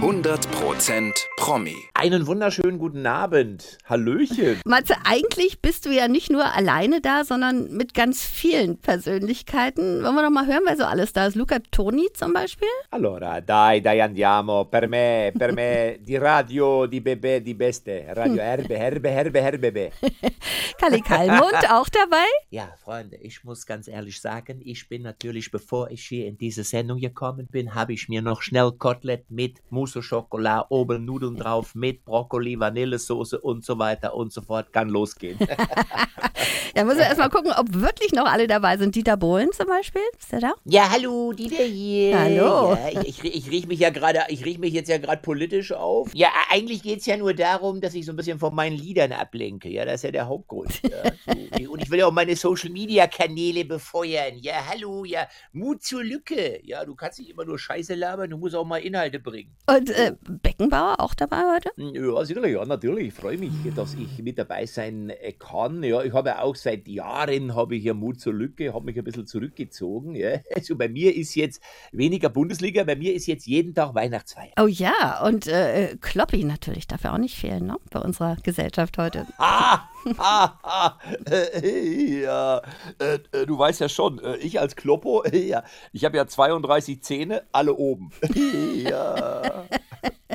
100% Promi. Einen wunderschönen guten Abend. Hallöchen. Matze, eigentlich bist du ja nicht nur alleine da, sondern mit ganz vielen Persönlichkeiten. Wollen wir doch mal hören, wer so alles da ist? Luca Toni zum Beispiel? Allora, dai, dai andiamo. Per me, per me, di radio, di bebè, di beste. Radio Herbe, Herbe, Herbe, Herbebe. Kali Kalmund auch dabei? Ja, Freunde, ich muss ganz ehrlich sagen, ich bin natürlich, bevor ich hier in diese Sendung gekommen bin, habe ich mir noch schnell Kotelett mit Mousse au Chocolat, oben Nudeln drauf, mit Brokkoli, Vanillesoße und so weiter und so fort. Kann losgehen. Ja, muss wir erstmal gucken, ob wirklich noch alle dabei sind. Dieter Bohlen zum Beispiel, ist der da? Ja, hallo, Dieter hier. Hallo. Ja, ich, ich, ich riech mich ja gerade, ich riech mich jetzt ja gerade politisch auf. Ja, eigentlich geht's ja nur darum, dass ich so ein bisschen von meinen Liedern ablenke. Ja, das ist ja der Hauptgrund. Ja. So, und ich will ja auch meine Social Media Kanäle befeuern. Ja, hallo, ja, Mut zur Lücke. Ja, du kannst nicht immer nur Scheiße labern, du musst auch mal Inhalte bringen. Und äh, Beckenbauer auch dabei heute? Ja, sicherlich, ja, natürlich. Ich freue mich, dass ich mit dabei sein äh, kann. Ja, ich habe auch seit Jahren habe ich ja Mut zur Lücke, habe mich ein bisschen zurückgezogen. Ja. Also bei mir ist jetzt weniger Bundesliga, bei mir ist jetzt jeden Tag Weihnachtsfeier. Oh ja, und äh, Kloppi natürlich darf ja auch nicht fehlen, ne? Bei unserer Gesellschaft heute. Ah, ah, ah, äh, ja, äh, äh, du weißt ja schon, äh, ich als Kloppo, äh, ja, ich habe ja 32 Zähne, alle oben. ja.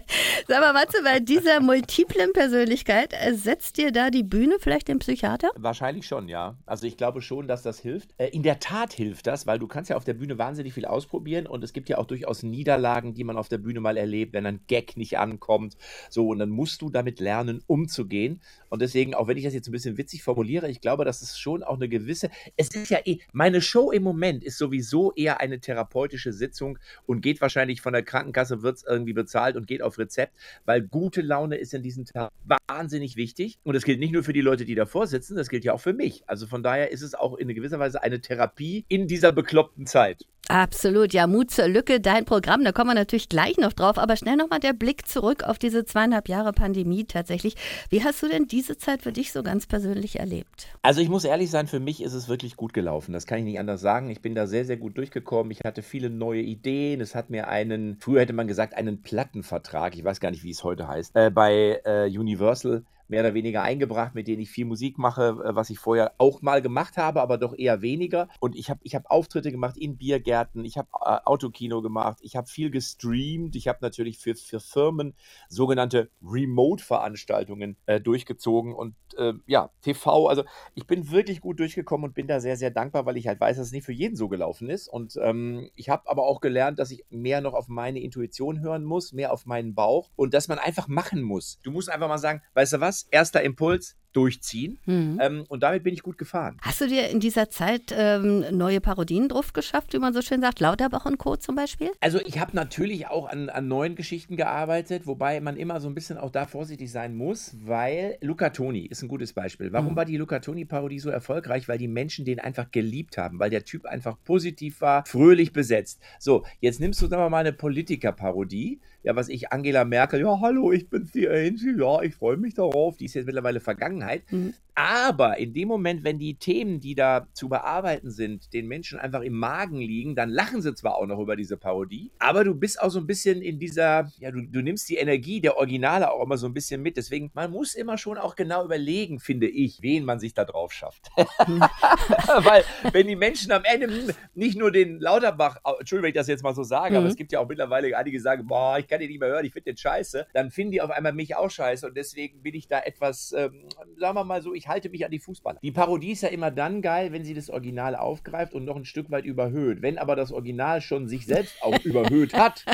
Sag mal, Matze, bei dieser multiplen Persönlichkeit ersetzt dir da die Bühne vielleicht den Psychiater? Wahrscheinlich schon, ja. Also ich glaube schon, dass das hilft. Äh, in der Tat hilft das, weil du kannst ja auf der Bühne wahnsinnig viel ausprobieren und es gibt ja auch durchaus Niederlagen, die man auf der Bühne mal erlebt, wenn ein Gag nicht ankommt. So, und dann musst du damit lernen, umzugehen. Und deswegen, auch wenn ich das jetzt ein bisschen witzig formuliere, ich glaube, dass es schon auch eine gewisse, es ist ja eh, meine Show im Moment ist sowieso eher eine therapeutische Sitzung und geht wahrscheinlich von der Krankenkasse, wird es irgendwie bezahlt und geht auf Rezept, weil gute Laune ist in diesen Tagen wahnsinnig wichtig. Und das gilt nicht nur für die Leute, die davor sitzen, das gilt ja auch für mich. Also von daher ist es auch in gewisser Weise eine Therapie in dieser bekloppten Zeit. Absolut, ja, Mut zur Lücke, dein Programm, da kommen wir natürlich gleich noch drauf, aber schnell nochmal der Blick zurück auf diese zweieinhalb Jahre Pandemie tatsächlich. Wie hast du denn diese Zeit für dich so ganz persönlich erlebt? Also ich muss ehrlich sein, für mich ist es wirklich gut gelaufen. Das kann ich nicht anders sagen. Ich bin da sehr, sehr gut durchgekommen. Ich hatte viele neue Ideen. Es hat mir einen, früher hätte man gesagt, einen Plattenvertrag, ich weiß gar nicht, wie es heute heißt, äh, bei äh, Universal mehr oder weniger eingebracht, mit denen ich viel Musik mache, äh, was ich vorher auch mal gemacht habe, aber doch eher weniger. Und ich habe ich hab Auftritte gemacht in Biergärten, ich habe äh, Autokino gemacht, ich habe viel gestreamt, ich habe natürlich für, für Firmen sogenannte Remote-Veranstaltungen äh, durchgezogen und äh, ja, TV, also ich bin wirklich gut durchgekommen und bin da sehr, sehr dankbar, weil ich halt weiß, dass es nicht für jeden so gelaufen ist. Und ähm, ich habe aber auch gelernt, dass ich mehr noch auf meine Intuition hören muss, mehr auf meinen Bauch und dass man einfach machen muss. Du musst einfach mal sagen, weißt du was, erster Impuls, durchziehen. Mhm. Ähm, und damit bin ich gut gefahren. Hast du dir in dieser Zeit ähm, neue Parodien drauf geschafft, wie man so schön sagt, Lauterbach und Co. zum Beispiel? Also ich habe natürlich auch an, an neuen Geschichten gearbeitet, wobei man immer so ein bisschen auch da vorsichtig sein muss, weil Luca Toni ist ein gutes Beispiel. Warum mhm. war die Luca Toni-Parodie so erfolgreich? Weil die Menschen den einfach geliebt haben, weil der Typ einfach positiv war, fröhlich besetzt. So, jetzt nimmst du, wir mal, eine Politiker-Parodie. Ja, was ich, Angela Merkel, ja, hallo, ich bin's, die Angie, ja, ich freue mich darauf. Die ist jetzt mittlerweile Vergangenheit. Mhm. Aber in dem Moment, wenn die Themen, die da zu bearbeiten sind, den Menschen einfach im Magen liegen, dann lachen sie zwar auch noch über diese Parodie, aber du bist auch so ein bisschen in dieser, ja, du, du nimmst die Energie der Originale auch immer so ein bisschen mit. Deswegen, man muss immer schon auch genau überlegen, finde ich, wen man sich da drauf schafft. Weil, wenn die Menschen am Ende nicht nur den Lauterbach, Entschuldigung, wenn ich das jetzt mal so sage, mhm. aber es gibt ja auch mittlerweile einige, die sagen, boah, ich kann den nicht mehr hören, ich finde den scheiße, dann finden die auf einmal mich auch scheiße und deswegen bin ich da etwas, ähm, sagen wir mal so, ich halte mich an die Fußballer. Die Parodie ist ja immer dann geil, wenn sie das Original aufgreift und noch ein Stück weit überhöht. Wenn aber das Original schon sich selbst auch überhöht hat,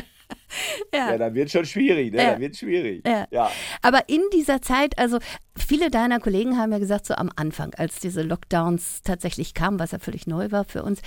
ja. ja. dann wird schon schwierig, ne? Ja. Dann wird schwierig. Ja. ja. Aber in dieser Zeit, also viele deiner Kollegen haben ja gesagt, so am Anfang, als diese Lockdowns tatsächlich kamen, was ja völlig neu war für uns,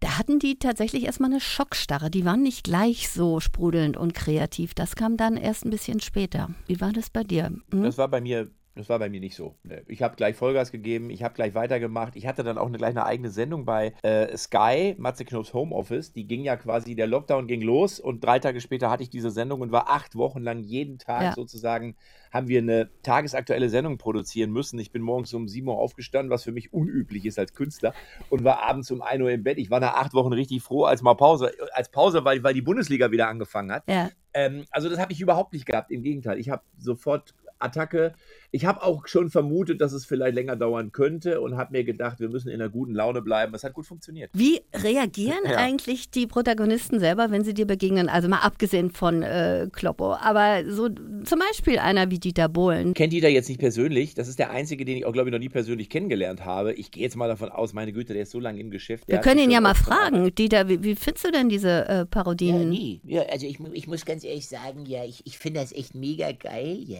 da hatten die tatsächlich erstmal eine Schockstarre. Die waren nicht gleich so sprudelnd und kreativ. Das kam dann erst ein bisschen später. Wie war das bei dir? Hm? Das war bei mir Das war bei mir nicht so. Ich habe gleich Vollgas gegeben, ich habe gleich weitergemacht. Ich hatte dann auch eine, gleich eine eigene Sendung bei äh, Sky, Matze Knopfs Homeoffice. Die ging ja quasi, der Lockdown ging los und drei Tage später hatte ich diese Sendung und war acht Wochen lang jeden Tag ja. sozusagen, haben wir eine tagesaktuelle Sendung produzieren müssen. Ich bin morgens um 7 Uhr aufgestanden, was für mich unüblich ist als Künstler und war abends um 1 Uhr im Bett. Ich war nach acht Wochen richtig froh, als mal Pause, als Pause, weil, weil die Bundesliga wieder angefangen hat. Ja. Ähm, also das habe ich überhaupt nicht gehabt. Im Gegenteil, ich habe sofort Attacke ich habe auch schon vermutet, dass es vielleicht länger dauern könnte und habe mir gedacht, wir müssen in einer guten Laune bleiben. Es hat gut funktioniert. Wie reagieren ja. eigentlich die Protagonisten selber, wenn sie dir begegnen? Also mal abgesehen von äh, Kloppo, aber so zum Beispiel einer wie Dieter Bohlen. Kennt Dieter jetzt nicht persönlich. Das ist der einzige, den ich auch, glaube ich, noch nie persönlich kennengelernt habe. Ich gehe jetzt mal davon aus, meine Güte, der ist so lange im Geschäft. Wir können ihn ja mal fragen. Dieter, wie, wie, findest du denn diese äh, Parodien? Ja, nie. Ja, also ich, ich muss ganz ehrlich sagen, ja, ich, ich finde das echt mega geil, ja.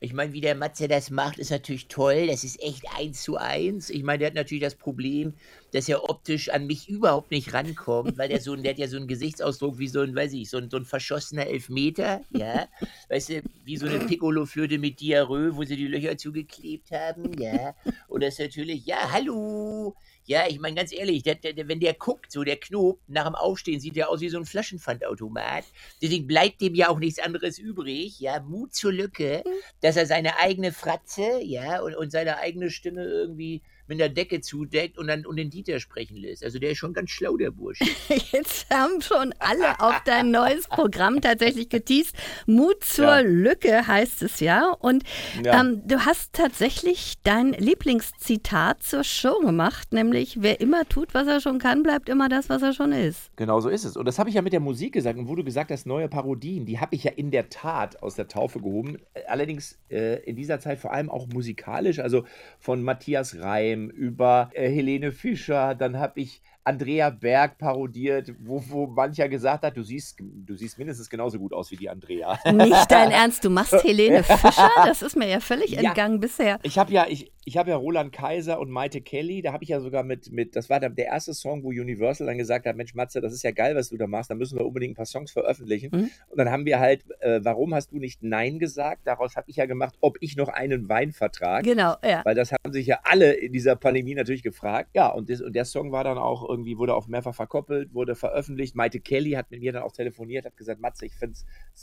Ich meine, wie der Matze das macht, ist natürlich toll, das ist echt eins zu eins. Ich meine, der hat natürlich das Problem, dass er optisch an mich überhaupt nicht rankommt, weil der so der hat ja so einen Gesichtsausdruck wie so ein, weiß ich, so ein, so ein verschossener Elfmeter, ja. Weißt du, wie so eine Piccolo-Flöte mit Diarrhoe, wo sie die Löcher zugeklebt haben, ja. Und das ist natürlich, ja, hallo, ja, ich meine ganz ehrlich, der, der, wenn der guckt, so der Knob, nach dem Aufstehen sieht der aus wie so ein Flaschenpfandautomat. Deswegen bleibt dem ja auch nichts anderes übrig, ja, Mut zur Lücke, mhm. dass er seine eigene Fratze, ja, und, und seine eigene Stimme irgendwie mit der Decke zudeckt und dann und den Dieter sprechen lässt. Also der ist schon ganz schlau, der Bursch. Jetzt haben schon alle auf dein neues Programm tatsächlich geteased. Mut zur ja. Lücke heißt es ja. Und ja. Ähm, du hast tatsächlich dein Lieblingszitat zur Show gemacht, nämlich wer immer tut, was er schon kann, bleibt immer das, was er schon ist. Genau so ist es. Und das habe ich ja mit der Musik gesagt. Und wo du gesagt hast, neue Parodien, die habe ich ja in der Tat aus der Taufe gehoben. Allerdings äh, in dieser Zeit vor allem auch musikalisch, also von Matthias Reim, über äh, Helene Fischer, dann habe ich Andrea Berg parodiert, wo, wo mancher gesagt hat, du siehst, du siehst mindestens genauso gut aus wie die Andrea. Nicht dein Ernst, du machst Helene Fischer? Das ist mir ja völlig ja, entgangen bisher. Ich habe ja, ich, ich habe ja Roland Kaiser und Maite Kelly, da habe ich ja sogar mit, mit, das war der, der erste Song, wo Universal dann gesagt hat, Mensch Matze, das ist ja geil, was du da machst, da müssen wir unbedingt ein paar Songs veröffentlichen. Mhm. Und dann haben wir halt, äh, warum hast du nicht Nein gesagt? Daraus habe ich ja gemacht, ob ich noch einen Weinvertrag. Genau, ja. Weil das haben sich ja alle in dieser Pandemie natürlich gefragt. Ja, und, das, und der Song war dann auch irgendwie, wurde auch mehrfach verkoppelt, wurde veröffentlicht. Maite Kelly hat mit mir dann auch telefoniert, hat gesagt, Matze, ich finde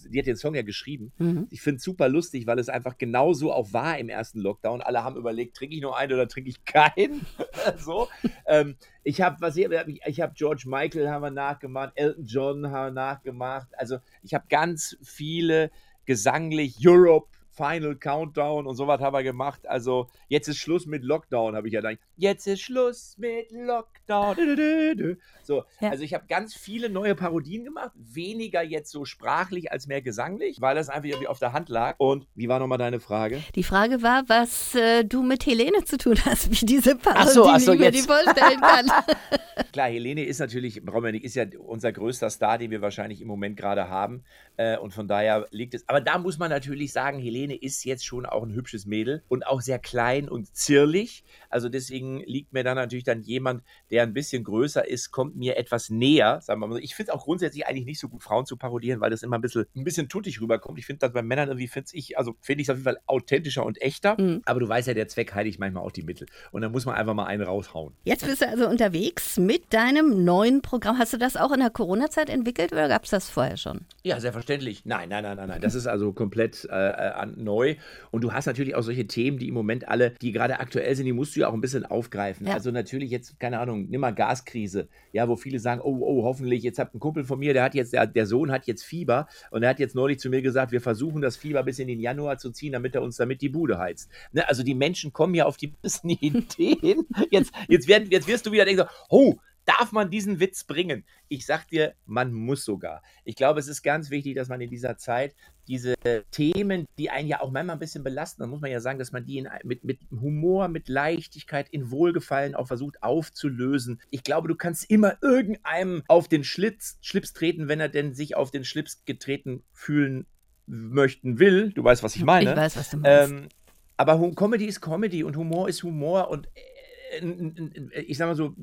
die hat den Song ja geschrieben. Mhm. Ich finde es super lustig, weil es einfach genauso auch war im ersten Lockdown. Alle haben überlegt, trinke ich nur einen oder trinke ich keinen? so. ähm, ich habe was ich, ich habe George Michael haben wir nachgemacht, Elton John haben wir nachgemacht. Also ich habe ganz viele gesanglich Europe Final Countdown und sowas haben wir gemacht. Also jetzt ist Schluss mit Lockdown, habe ich ja gedacht. Jetzt ist Schluss mit Lockdown. So, ja. also ich habe ganz viele neue Parodien gemacht, weniger jetzt so sprachlich als mehr gesanglich, weil das einfach irgendwie auf der Hand lag. Und wie war nochmal deine Frage? Die Frage war, was äh, du mit Helene zu tun hast, wie diese Parodie ach so, ach so, ich mir die vorstellen kann. Klar, Helene ist natürlich, Romanik ist ja unser größter Star, den wir wahrscheinlich im Moment gerade haben. Äh, und von daher liegt es. Aber da muss man natürlich sagen, Helene ist jetzt schon auch ein hübsches Mädel und auch sehr klein und zierlich. Also deswegen liegt mir da natürlich dann jemand, der ein bisschen größer ist, kommt mir etwas näher. Sagen wir mal. Ich finde es auch grundsätzlich eigentlich nicht so gut, Frauen zu parodieren, weil das immer ein bisschen, ein bisschen tuttig rüberkommt. Ich finde das bei Männern irgendwie, finde ich, also finde ich es auf jeden Fall authentischer und echter. Mhm. Aber du weißt ja, der Zweck heiligt manchmal auch die Mittel. Und dann muss man einfach mal einen raushauen. Jetzt bist du also unterwegs mit deinem neuen Programm. Hast du das auch in der Corona-Zeit entwickelt oder gab es das vorher schon? Ja, sehr selbstverständlich. Nein, nein, nein, nein, nein. Das ist also komplett äh, äh neu. Und du hast natürlich auch solche Themen, die im Moment alle, die gerade aktuell sind, die musst du ja auch ein bisschen aufgreifen. Ja. Also natürlich jetzt, keine Ahnung, nimm mal Gaskrise. Ja, wo viele sagen, oh, oh, hoffentlich, jetzt habt ein Kumpel von mir, der hat jetzt, der, der Sohn hat jetzt Fieber und er hat jetzt neulich zu mir gesagt, wir versuchen das Fieber bis in den Januar zu ziehen, damit er uns damit die Bude heizt. Ne? Also die Menschen kommen ja auf die besten Ideen. Jetzt, jetzt, werden, jetzt wirst du wieder denken, so, oh, Darf man diesen Witz bringen? Ich sag dir, man muss sogar. Ich glaube, es ist ganz wichtig, dass man in dieser Zeit diese Themen, die einen ja auch manchmal ein bisschen belasten, dann muss man ja sagen, dass man die in, mit, mit Humor, mit Leichtigkeit, in Wohlgefallen auch versucht aufzulösen. Ich glaube, du kannst immer irgendeinem auf den Schlitz, Schlips treten, wenn er denn sich auf den Schlips getreten fühlen möchten will. Du weißt, was ich meine. Ich weiß, was du meinst. Ähm, aber Comedy ist Comedy und Humor ist Humor und äh, ich sag mal so,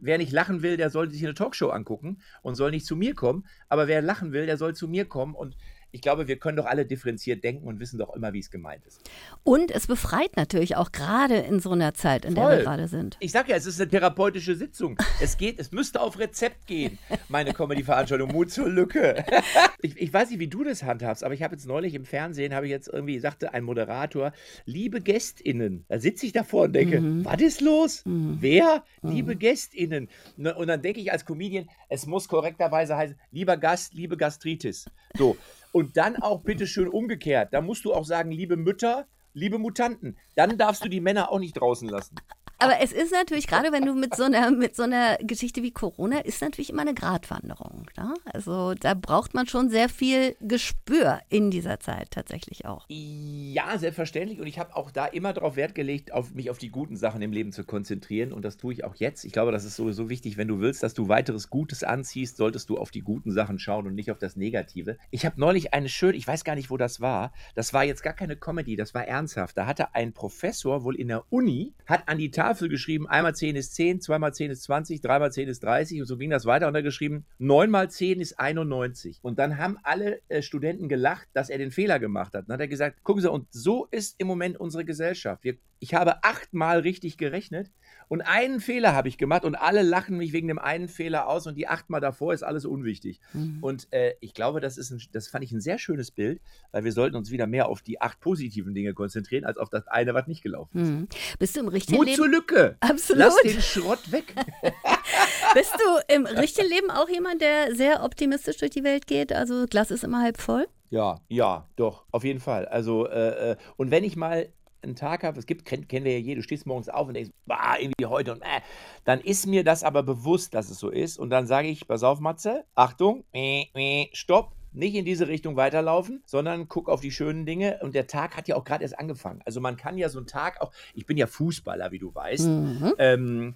wer nicht lachen will, der soll sich eine Talkshow angucken und soll nicht zu mir kommen. Aber wer lachen will, der soll zu mir kommen. Und ich glaube, wir können doch alle differenziert denken und wissen doch immer, wie es gemeint ist. Und es befreit natürlich auch gerade in so einer Zeit, in Voll. der wir gerade sind. Ich sage ja, es ist eine therapeutische Sitzung. Es geht, es müsste auf Rezept gehen, meine Comedy-Veranstaltung. Mut zur Lücke. ich, ich, weiß nicht, wie du das handhabst, aber ich habe jetzt neulich im Fernsehen, habe ich jetzt irgendwie, sagte ein Moderator, liebe GästInnen. Da sitze ich davor und denke, mhm. was ist los? Mhm. Wer? Mhm. Liebe GästInnen. Ne, und dann denke ich als Comedian, es muss korrekterweise heißen, lieber Gast, liebe Gastritis. So. Und dann auch bitte schön umgekehrt. Da musst du auch sagen, liebe Mütter, liebe Mutanten. Dann darfst du die Männer auch nicht draußen lassen. Aber es ist natürlich, gerade wenn du mit so einer, mit so einer Geschichte wie Corona, ist natürlich immer eine Gratwanderung. Ne? Also da braucht man schon sehr viel Gespür in dieser Zeit tatsächlich auch. Ja, selbstverständlich. Und ich habe auch da immer darauf Wert gelegt, auf mich auf die guten Sachen im Leben zu konzentrieren. Und das tue ich auch jetzt. Ich glaube, das ist sowieso wichtig, wenn du willst, dass du weiteres Gutes anziehst, solltest du auf die guten Sachen schauen und nicht auf das Negative. Ich habe neulich eine schöne, ich weiß gar nicht, wo das war. Das war jetzt gar keine Comedy, das war ernsthaft. Da hatte ein Professor wohl in der Uni, hat an die Tafel Tafel geschrieben, einmal 10 ist 10, zweimal 10 ist 20, dreimal 10 ist 30 und so ging das weiter und er geschrieben, 9 mal 10 ist 91. Und dann haben alle äh, Studenten gelacht, dass er den Fehler gemacht hat. Dann hat er gesagt, gucken Sie, und so ist im Moment unsere Gesellschaft. Wir, ich habe achtmal richtig gerechnet und einen Fehler habe ich gemacht und alle lachen mich wegen dem einen Fehler aus und die achtmal davor ist alles unwichtig. Mhm. Und äh, ich glaube, das ist ein, das fand ich ein sehr schönes Bild, weil wir sollten uns wieder mehr auf die acht positiven Dinge konzentrieren, als auf das eine, was nicht gelaufen ist. Mhm. Bist du im richtigen Mut Leben? zur Lücke. Absolut. Lass den Schrott weg. Bist du im richtigen Leben auch jemand, der sehr optimistisch durch die Welt geht? Also Glas ist immer halb voll? Ja, ja, doch, auf jeden Fall. Also, äh, äh und wenn ich mal einen Tag habe, es gibt, kennen, kennen wir ja je, du stehst morgens auf und denkst, bah, irgendwie heute und äh, dann ist mir das aber bewusst, dass es so ist. Und dann sage ich, pass auf, Matze, Achtung, äh, äh, stopp, nicht in diese Richtung weiterlaufen, sondern guck auf die schönen Dinge. Und der Tag hat ja auch gerade erst angefangen. Also man kann ja so einen Tag auch, ich bin ja Fußballer, wie du weißt. Mhm. Ähm,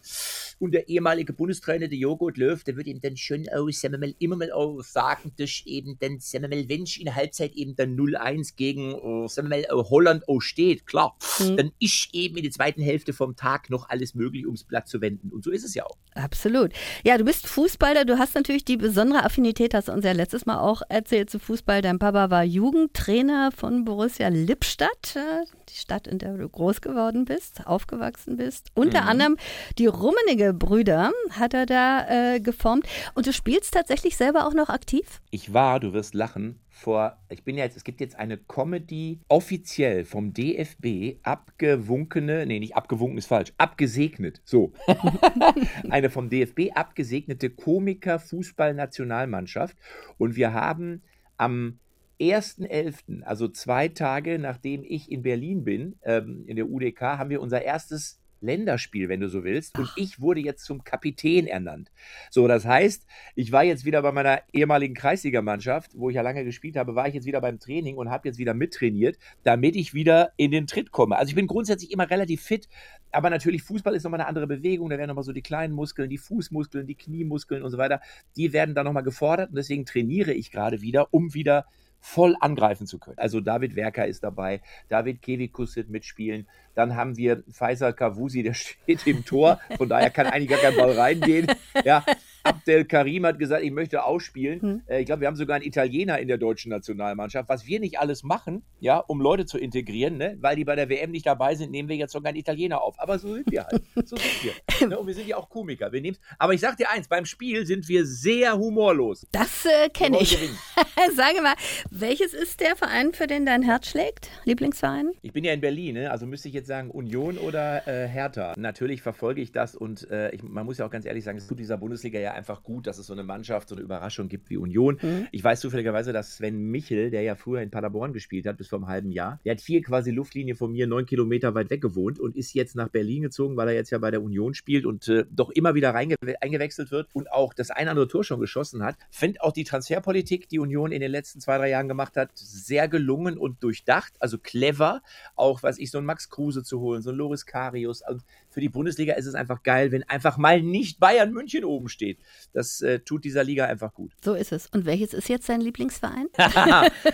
und der ehemalige Bundestrainer, der Joghurt Löw, der wird ihm dann sagen wir mal, immer mal auch sagen, dass eben dann, mal, wenn ich in der Halbzeit eben dann 0-1 gegen, oh, mal, Holland auch steht, klar, mhm. dann ist eben in der zweiten Hälfte vom Tag noch alles möglich, ums Blatt zu wenden. Und so ist es ja auch. Absolut. Ja, du bist Fußballer, du hast natürlich die besondere Affinität, hast du uns ja letztes Mal auch erzählt erzählt zu Fußball, dein Papa war Jugendtrainer von Borussia Lippstadt, äh, die Stadt, in der du groß geworden bist, aufgewachsen bist. Unter mhm. anderem die Rummenige Brüder hat er da äh, geformt. Und du spielst tatsächlich selber auch noch aktiv? Ich war, du wirst lachen, vor, ich bin ja jetzt, es gibt jetzt eine Comedy offiziell vom DFB abgewunkene, nee, nicht abgewunken ist falsch, abgesegnet, so. eine vom DFB abgesegnete Komiker-Fußball-Nationalmannschaft. Und wir haben am 1.11., also zwei Tage nachdem ich in Berlin bin, ähm, in der UDK, haben wir unser erstes Länderspiel, wenn du so willst. Und ich wurde jetzt zum Kapitän ernannt. So, das heißt, ich war jetzt wieder bei meiner ehemaligen Kreisligamannschaft, wo ich ja lange gespielt habe, war ich jetzt wieder beim Training und habe jetzt wieder mittrainiert, damit ich wieder in den Tritt komme. Also ich bin grundsätzlich immer relativ fit, aber natürlich Fußball ist nochmal eine andere Bewegung. Da werden nochmal so die kleinen Muskeln, die Fußmuskeln, die Kniemuskeln und so weiter, die werden dann nochmal gefordert und deswegen trainiere ich gerade wieder, um wieder voll angreifen zu können. Also David Werker ist dabei, David Kevikus wird mitspielen, dann haben wir Faisal Kavusi, der steht im Tor, von daher kann eigentlich gar kein Ball reingehen. Ja, Abdel Karim hat gesagt, ich möchte ausspielen. Hm. Äh, ich glaube, wir haben sogar einen Italiener in der deutschen Nationalmannschaft. Was wir nicht alles machen, ja, um Leute zu integrieren, ne? weil die bei der WM nicht dabei sind, nehmen wir jetzt sogar einen Italiener auf. Aber so sind wir halt. So sind wir. Ne? Und wir sind ja auch Komiker. Wir aber ich sag dir eins, beim Spiel sind wir sehr humorlos. Das äh, kenne ich. Sage mal, welches ist der Verein, für den dein Herz schlägt? Lieblingsverein? Ich bin ja in Berlin, ne? also müsste ich jetzt sagen Union oder äh, Hertha. Natürlich verfolge ich das und äh, ich, man muss ja auch ganz ehrlich sagen, es tut dieser Bundesliga ja einfach gut, dass es so eine Mannschaft, so eine Überraschung gibt wie Union. Mhm. Ich weiß zufälligerweise, dass Sven Michel, der ja früher in Paderborn gespielt hat, bis vor einem halben Jahr, der hat vier quasi Luftlinie von mir, neun Kilometer weit weg gewohnt und ist jetzt nach Berlin gezogen, weil er jetzt ja bei der Union spielt und äh, doch immer wieder eingewechselt wird und auch das ein oder andere Tor schon geschossen hat. Finde auch die Transferpolitik, die Union in den letzten zwei, drei Jahren gemacht hat, sehr gelungen und durchdacht, also clever. Auch, was ich, so einen Max Kruse zu holen, so einen Loris Karius. Und für die Bundesliga ist es einfach geil, wenn einfach mal nicht Bayern München oben steht. Das äh, tut dieser Liga einfach gut. So ist es. Und welches ist jetzt dein Lieblingsverein?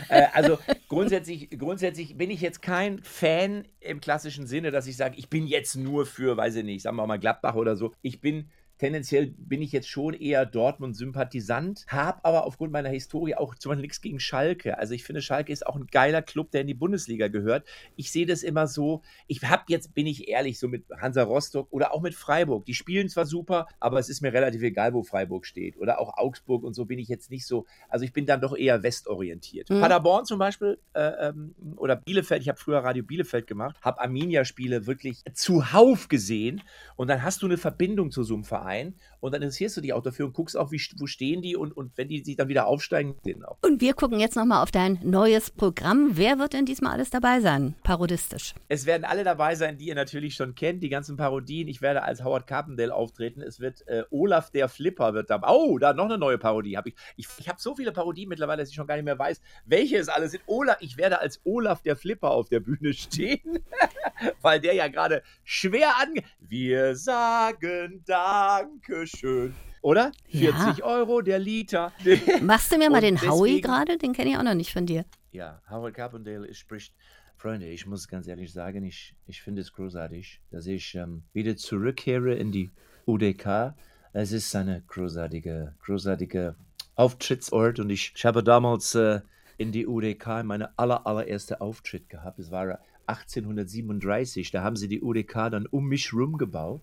äh, also grundsätzlich, grundsätzlich bin ich jetzt kein Fan im klassischen Sinne, dass ich sage, ich bin jetzt nur für, weiß ich nicht, sagen wir mal Gladbach oder so. Ich bin tendenziell bin ich jetzt schon eher Dortmund-Sympathisant, habe aber aufgrund meiner Historie auch zum Beispiel nichts gegen Schalke. Also ich finde, Schalke ist auch ein geiler Club, der in die Bundesliga gehört. Ich sehe das immer so, ich habe jetzt, bin ich ehrlich, so mit Hansa Rostock oder auch mit Freiburg. Die spielen zwar super, aber es ist mir relativ egal, wo Freiburg steht. Oder auch Augsburg und so bin ich jetzt nicht so. Also ich bin dann doch eher westorientiert. Mhm. Paderborn zum Beispiel äh, ähm, oder Bielefeld, ich habe früher Radio Bielefeld gemacht, habe Arminia-Spiele wirklich zuhauf gesehen und dann hast du eine Verbindung zu so einem Verein ein und dann interessierst du dich auch dafür und guckst auch, wie, wo stehen die und, und wenn die sich dann wieder aufsteigen, den auch. Und wir gucken jetzt nochmal auf dein neues Programm. Wer wird denn diesmal alles dabei sein, parodistisch? Es werden alle dabei sein, die ihr natürlich schon kennt, die ganzen Parodien. Ich werde als Howard Carpendale auftreten. Es wird äh, Olaf der Flipper wird dabei. Oh, da noch eine neue Parodie. Hab ich ich, ich habe so viele Parodien mittlerweile, dass ich schon gar nicht mehr weiß, welche es alle sind. Olaf, ich werde als Olaf der Flipper auf der Bühne stehen, weil der ja gerade schwer ange... Wir sagen Dankeschön. Oder? 40 ja. Euro der Liter. Machst du mir mal den deswegen, Howie gerade? Den kenne ich auch noch nicht von dir. Ja, Howard Carpendale spricht. Freunde, ich muss ganz ehrlich sagen, ich, ich finde es großartig, dass ich ähm, wieder zurückkehre in die UDK. Es ist eine großartige, großartige Auftrittsort und ich, ich habe damals äh, in die UDK meine aller, allererste Auftritt gehabt. Es war 1837, da haben sie die UDK dann um mich rum gebaut.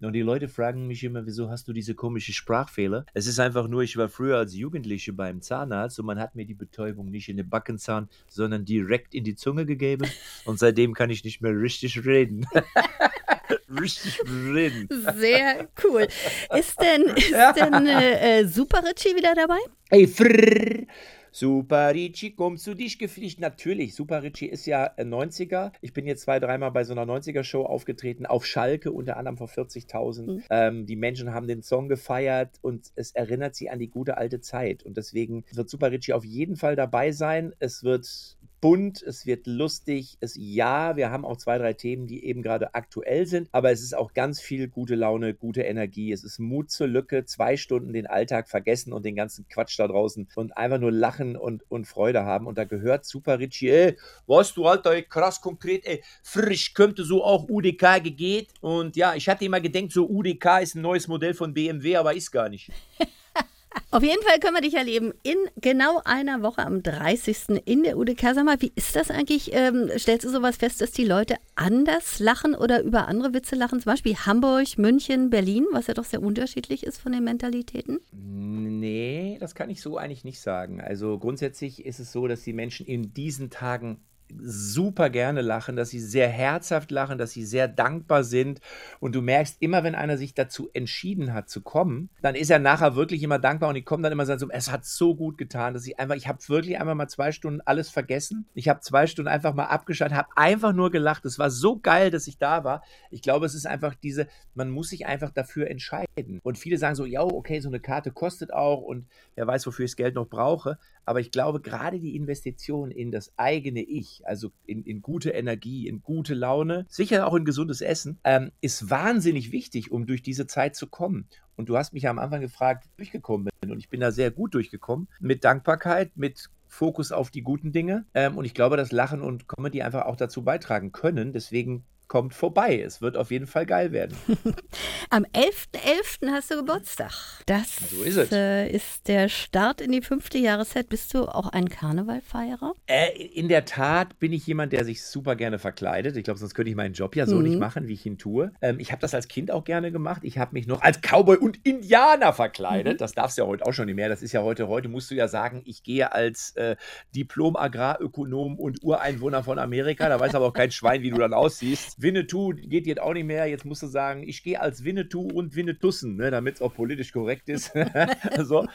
Und die Leute fragen mich immer, wieso hast du diese komische Sprachfehler? Es ist einfach nur, ich war früher als Jugendliche beim Zahnarzt und man hat mir die Betäubung nicht in den Backenzahn, sondern direkt in die Zunge gegeben. Und seitdem kann ich nicht mehr richtig reden. richtig reden. Sehr cool. Ist denn, ist denn äh, äh Super Richie wieder dabei? Ey, frrrr. Super Ricci, komm zu dich gefliegt. Natürlich, Super Ricci ist ja 90er. Äh, ich bin jetzt zwei, dreimal bei so einer 90er-Show aufgetreten, auf Schalke, unter anderem vor 40.000. Mhm. Ähm, die Menschen haben den Song gefeiert und es erinnert sie an die gute alte Zeit. Und deswegen wird Super Ricci auf jeden Fall dabei sein. Es wird bunt, es wird lustig. Es, ja, wir haben auch zwei, drei Themen, die eben gerade aktuell sind, aber es ist auch ganz viel gute Laune, gute Energie. Es ist Mut zur Lücke, zwei Stunden den Alltag vergessen und den ganzen Quatsch da draußen und einfach nur lachen und, und Freude haben. Und da gehört Super Richie, ey, was du Alter, krass konkret, ey, frisch könnte so auch UDK geht. Und ja, ich hatte immer gedacht, so UDK ist ein neues Modell von BMW, aber ist gar nicht. Auf jeden Fall können wir dich erleben in genau einer Woche am 30. in der. Sag mal, wie ist das eigentlich? Ähm, stellst du sowas fest, dass die Leute anders lachen oder über andere Witze lachen? Zum Beispiel Hamburg, München, Berlin, was ja doch sehr unterschiedlich ist von den Mentalitäten? Nee, das kann ich so eigentlich nicht sagen. Also grundsätzlich ist es so, dass die Menschen in diesen Tagen super gerne lachen, dass sie sehr herzhaft lachen, dass sie sehr dankbar sind. Und du merkst immer, wenn einer sich dazu entschieden hat zu kommen, dann ist er nachher wirklich immer dankbar und die kommen dann immer so, es hat so gut getan, dass ich einfach, ich habe wirklich einmal mal zwei Stunden alles vergessen. Ich habe zwei Stunden einfach mal abgeschaltet, habe einfach nur gelacht. Es war so geil, dass ich da war. Ich glaube, es ist einfach diese, man muss sich einfach dafür entscheiden. Und viele sagen so, ja, okay, so eine Karte kostet auch und wer weiß, wofür ich das Geld noch brauche. Aber ich glaube, gerade die Investition in das eigene Ich, also in, in gute Energie, in gute Laune, sicher auch in gesundes Essen, ähm, ist wahnsinnig wichtig, um durch diese Zeit zu kommen. Und du hast mich ja am Anfang gefragt, wie ich durchgekommen bin. Und ich bin da sehr gut durchgekommen. Mit Dankbarkeit, mit Fokus auf die guten Dinge. Ähm, und ich glaube, dass Lachen und Comedy einfach auch dazu beitragen können. Deswegen kommt vorbei. Es wird auf jeden Fall geil werden. Am 11.11. .11. hast du Geburtstag. Das so ist, äh, ist, der Start in die fünfte Jahreszeit. Bist du auch ein Karnevalfeierer? Äh, in der Tat bin ich jemand, der sich super gerne verkleidet. Ich glaube, sonst könnte ich meinen Job ja so mhm. nicht machen, wie ich ihn tue. Ähm, ich habe das als Kind auch gerne gemacht. Ich habe mich noch als Cowboy und Indianer verkleidet. Mhm. Das darfst du ja heute auch schon nicht mehr. Das ist ja heute, heute musst du ja sagen, ich gehe als äh, Diplom-Agrarökonom und Ureinwohner von Amerika. Da weiß aber auch kein Schwein, wie du dann aussiehst. Winnetou geht jetzt auch nicht mehr. Jetzt musst du sagen, ich gehe als Winnetou und Winnetussen, ne, damit es auch politisch korrekt ist. so.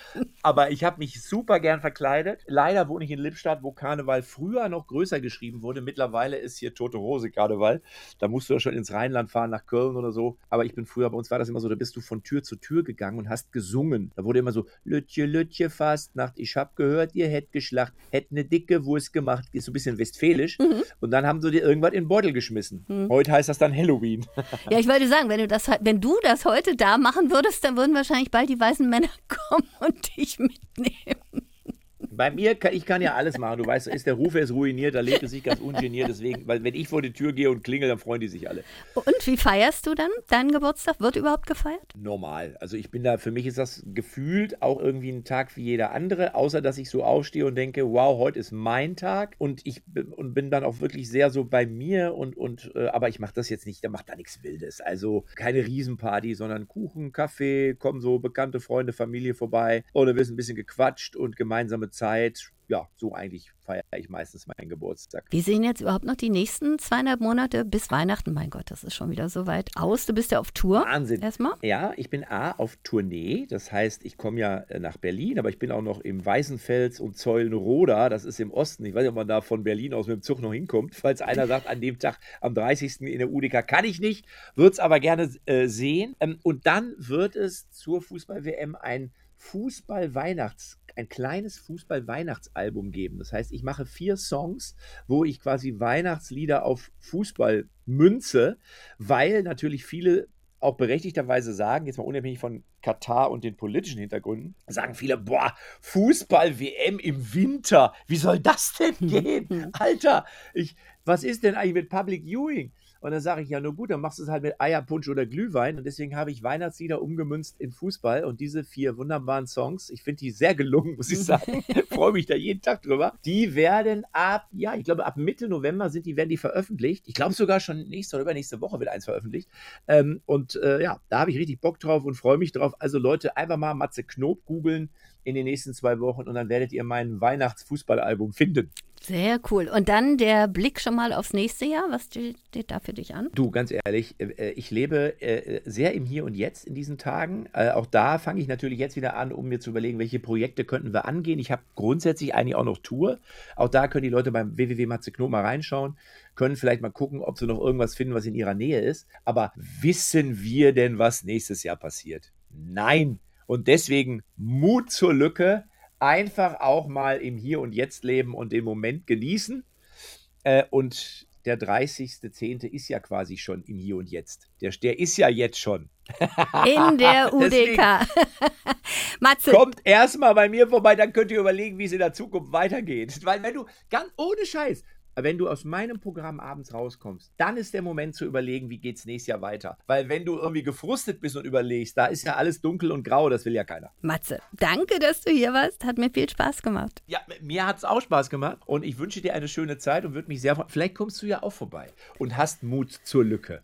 Aber ich habe mich super gern verkleidet. Leider wohne ich in Lippstadt, wo Karneval früher noch größer geschrieben wurde. Mittlerweile ist hier Tote Hose Karneval. Da musst du ja schon ins Rheinland fahren, nach Köln oder so. Aber ich bin früher, bei uns war das immer so, da bist du von Tür zu Tür gegangen und hast gesungen. Da wurde immer so, Lütje, Lütje, Fastnacht, ich hab gehört, ihr hätt geschlacht, hätt ne dicke Wurst gemacht. Ist so ein bisschen westfälisch. Mhm. Und dann haben sie dir irgendwas in den Beutel geschmissen. Mhm. Heute heißt das dann Halloween. ja, ich wollte sagen, wenn du, das, wenn du das heute da machen würdest, dann würden wahrscheinlich bald die weißen Männer kommen und dich mitnehmen. Bei mir, kann, ich kann ja alles machen. Du weißt, ist der Ruf ist ruiniert, da lebt es sich ganz ungeniert. Deswegen, weil wenn ich vor die Tür gehe und klingel, dann freuen die sich alle. Und wie feierst du dann deinen Geburtstag? Wird überhaupt gefeiert? Normal. Also ich bin da, für mich ist das gefühlt auch irgendwie ein Tag wie jeder andere, außer dass ich so aufstehe und denke, wow, heute ist mein Tag und ich bin, und bin dann auch wirklich sehr so bei mir und, und äh, aber ich mache das jetzt nicht, da macht da nichts Wildes. Also keine Riesenparty, sondern Kuchen, Kaffee, kommen so bekannte Freunde, Familie vorbei dann wird ein bisschen gequatscht und gemeinsame Zeit ja, so eigentlich feiere ich meistens meinen Geburtstag. Wie sehen jetzt überhaupt noch die nächsten zweieinhalb Monate bis Weihnachten? Mein Gott, das ist schon wieder so weit aus. Du bist ja auf Tour. Wahnsinn. Erstmal. Ja, ich bin A auf Tournee. Das heißt, ich komme ja äh, nach Berlin, aber ich bin auch noch im Weißenfels und Zeulenroda. Das ist im Osten. Ich weiß nicht, ob man da von Berlin aus mit dem Zug noch hinkommt. Falls einer sagt, an dem Tag am 30. in der UDK kann ich nicht, würde es aber gerne äh, sehen. Ähm, und dann wird es zur Fußball-WM ein Fußball-Weihnachts, ein kleines Fußball-Weihnachtsalbum geben. Das heißt, ich mache vier Songs, wo ich quasi Weihnachtslieder auf Fußball münze, weil natürlich viele auch berechtigterweise sagen, jetzt mal unabhängig von Katar und den politischen Hintergründen, sagen viele, boah, Fußball-WM im Winter, wie soll das denn gehen? Alter, ich, was ist denn eigentlich mit Public Viewing? Und dann sage ich, ja, nur gut, dann machst du es halt mit Eierpunsch oder Glühwein. Und deswegen habe ich Weihnachtslieder umgemünzt in Fußball. Und diese vier wunderbaren Songs, ich finde die sehr gelungen, muss ich sagen. Freue mich da jeden Tag drüber. Die werden ab, ja, ich glaube, ab Mitte November sind die, werden die veröffentlicht. Ich glaube sogar schon nächste oder übernächste Woche wird eins veröffentlicht. Ähm, und äh, ja, da habe ich richtig Bock drauf und freue mich drauf. Also Leute, einfach mal Matze Knob googeln in den nächsten zwei Wochen und dann werdet ihr mein Weihnachtsfußballalbum finden. Sehr cool. Und dann der Blick schon mal aufs nächste Jahr. Was steht da für dich an? Du, ganz ehrlich, äh, ich lebe äh, sehr im Hier und Jetzt in diesen Tagen. Äh, auch da fange ich natürlich jetzt wieder an, um mir zu überlegen, welche Projekte könnten wir angehen. Ich habe grundsätzlich eigentlich auch noch Tour. Auch da können die Leute beim www.matzekno mal reinschauen, können vielleicht mal gucken, ob sie noch irgendwas finden, was in ihrer Nähe ist. Aber wissen wir denn, was nächstes Jahr passiert? Nein. Und deswegen Mut zur Lücke. Einfach auch mal im Hier und Jetzt leben und den Moment genießen. Äh, und der 30.10. ist ja quasi schon im Hier und Jetzt. Der, der ist ja jetzt schon. In der UDK. Matze. Kommt erstmal bei mir vorbei, dann könnt ihr überlegen, wie es in der Zukunft weitergeht. Weil wenn du ganz ohne Scheiß, wenn du aus meinem Programm abends rauskommst, dann ist der Moment zu überlegen, wie geht es nächstes Jahr weiter. Weil wenn du irgendwie gefrustet bist und überlegst, da ist ja alles dunkel und grau, das will ja keiner. Matze, danke, dass du hier warst. Hat mir viel Spaß gemacht. Ja, mir hat es auch Spaß gemacht und ich wünsche dir eine schöne Zeit und würde mich sehr freuen. Vielleicht kommst du ja auch vorbei und hast Mut zur Lücke.